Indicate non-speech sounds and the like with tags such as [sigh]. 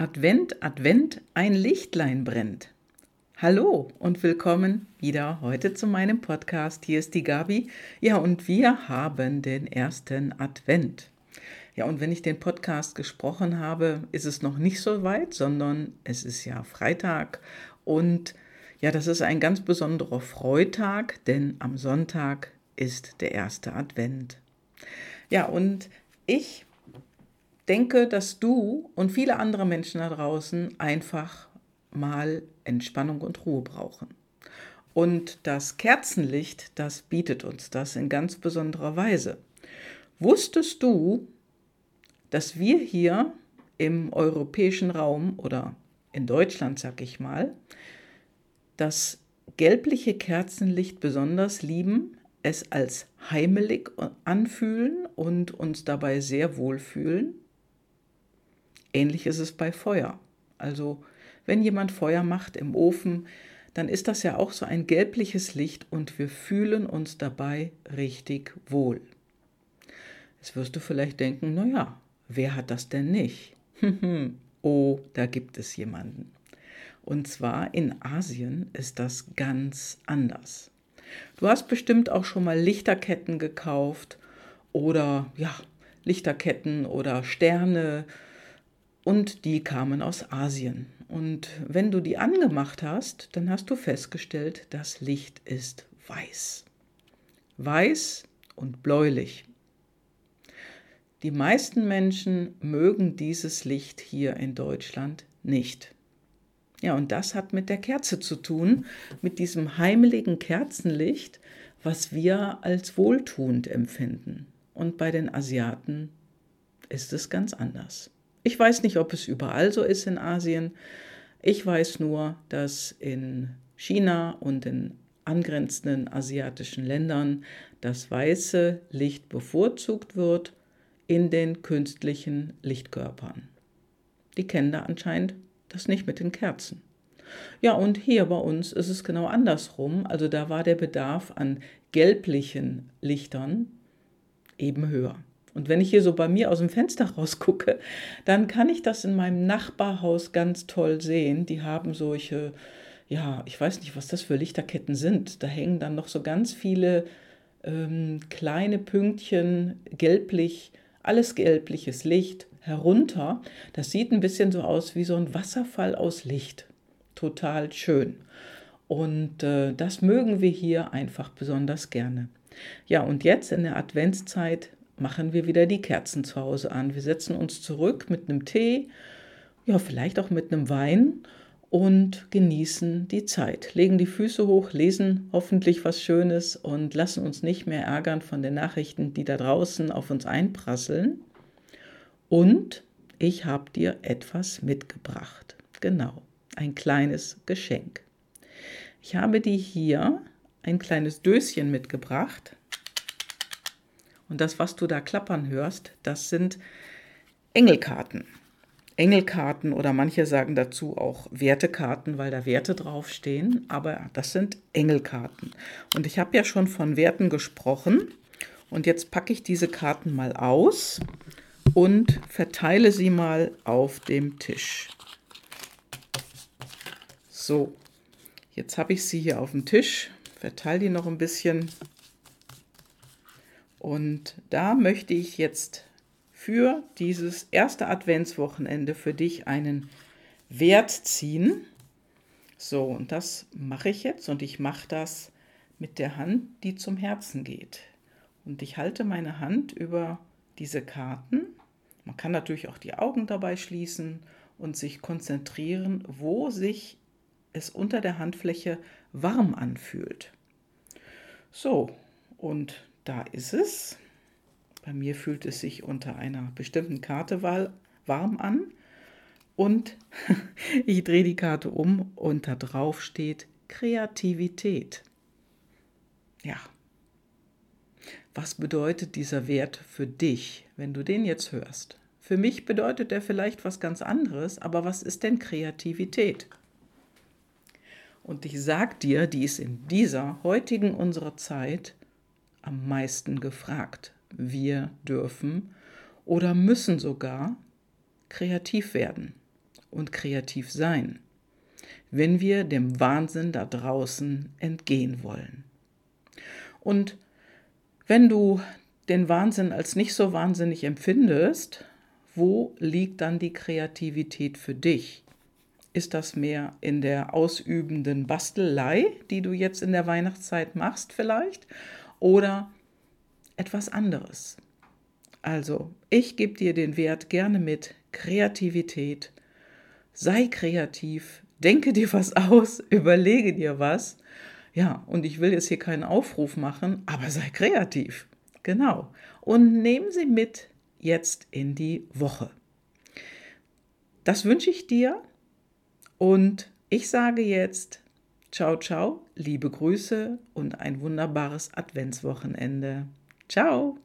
Advent, Advent, ein Lichtlein brennt. Hallo und willkommen wieder heute zu meinem Podcast. Hier ist die Gabi. Ja, und wir haben den ersten Advent. Ja, und wenn ich den Podcast gesprochen habe, ist es noch nicht so weit, sondern es ist ja Freitag und ja, das ist ein ganz besonderer Freitag, denn am Sonntag ist der erste Advent. Ja, und ich denke, dass du und viele andere Menschen da draußen einfach mal Entspannung und Ruhe brauchen. Und das Kerzenlicht, das bietet uns das in ganz besonderer Weise. Wusstest du, dass wir hier im europäischen Raum oder in Deutschland, sag ich mal, das gelbliche Kerzenlicht besonders lieben, es als heimelig anfühlen und uns dabei sehr wohlfühlen? Ähnlich ist es bei Feuer. Also wenn jemand Feuer macht im Ofen, dann ist das ja auch so ein gelbliches Licht und wir fühlen uns dabei richtig wohl. Jetzt wirst du vielleicht denken, naja, wer hat das denn nicht? [laughs] oh, da gibt es jemanden. Und zwar in Asien ist das ganz anders. Du hast bestimmt auch schon mal Lichterketten gekauft oder ja, Lichterketten oder Sterne und die kamen aus Asien. Und wenn du die angemacht hast, dann hast du festgestellt, das Licht ist weiß. Weiß und bläulich. Die meisten Menschen mögen dieses Licht hier in Deutschland nicht. Ja, und das hat mit der Kerze zu tun, mit diesem heimeligen Kerzenlicht, was wir als wohltuend empfinden. Und bei den Asiaten ist es ganz anders. Ich weiß nicht, ob es überall so ist in Asien. Ich weiß nur, dass in China und in angrenzenden asiatischen Ländern das weiße Licht bevorzugt wird in den künstlichen Lichtkörpern. Die kennen da anscheinend das nicht mit den Kerzen. Ja, und hier bei uns ist es genau andersrum. Also da war der Bedarf an gelblichen Lichtern eben höher. Und wenn ich hier so bei mir aus dem Fenster [laughs] rausgucke, dann kann ich das in meinem Nachbarhaus ganz toll sehen. Die haben solche, ja, ich weiß nicht, was das für Lichterketten sind. Da hängen dann noch so ganz viele ähm, kleine Pünktchen, gelblich, alles gelbliches Licht herunter. Das sieht ein bisschen so aus wie so ein Wasserfall aus Licht. Total schön. Und äh, das mögen wir hier einfach besonders gerne. Ja, und jetzt in der Adventszeit machen wir wieder die Kerzen zu Hause an. Wir setzen uns zurück mit einem Tee, ja, vielleicht auch mit einem Wein und genießen die Zeit. Legen die Füße hoch, lesen hoffentlich was Schönes und lassen uns nicht mehr ärgern von den Nachrichten, die da draußen auf uns einprasseln. Und ich habe dir etwas mitgebracht. Genau, ein kleines Geschenk. Ich habe dir hier ein kleines Döschen mitgebracht. Und das, was du da klappern hörst, das sind Engelkarten. Engelkarten oder manche sagen dazu auch Wertekarten, weil da Werte draufstehen, aber das sind Engelkarten. Und ich habe ja schon von Werten gesprochen und jetzt packe ich diese Karten mal aus und verteile sie mal auf dem Tisch. So, jetzt habe ich sie hier auf dem Tisch, verteile die noch ein bisschen und da möchte ich jetzt für dieses erste Adventswochenende für dich einen Wert ziehen. So, und das mache ich jetzt und ich mache das mit der Hand, die zum Herzen geht. Und ich halte meine Hand über diese Karten. Man kann natürlich auch die Augen dabei schließen und sich konzentrieren, wo sich es unter der Handfläche warm anfühlt. So, und da ist es. Bei mir fühlt es sich unter einer bestimmten Karte warm an. Und [laughs] ich drehe die Karte um und da drauf steht Kreativität. Ja. Was bedeutet dieser Wert für dich, wenn du den jetzt hörst? Für mich bedeutet er vielleicht was ganz anderes, aber was ist denn Kreativität? Und ich sag dir, die ist in dieser heutigen unserer Zeit am meisten gefragt. Wir dürfen oder müssen sogar kreativ werden. und kreativ sein, wenn wir dem Wahnsinn da draußen entgehen wollen. Und wenn du den Wahnsinn als nicht so wahnsinnig empfindest, wo liegt dann die Kreativität für dich? Ist das mehr in der ausübenden Bastelei, die du jetzt in der Weihnachtszeit machst vielleicht? Oder etwas anderes? Also, ich gebe dir den Wert gerne mit Kreativität. Sei kreativ, denke dir was aus, [laughs] überlege dir was. Ja, und ich will jetzt hier keinen Aufruf machen, aber sei kreativ. Genau. Und nehmen Sie mit jetzt in die Woche. Das wünsche ich dir und ich sage jetzt ciao, ciao, liebe Grüße und ein wunderbares Adventswochenende. Ciao!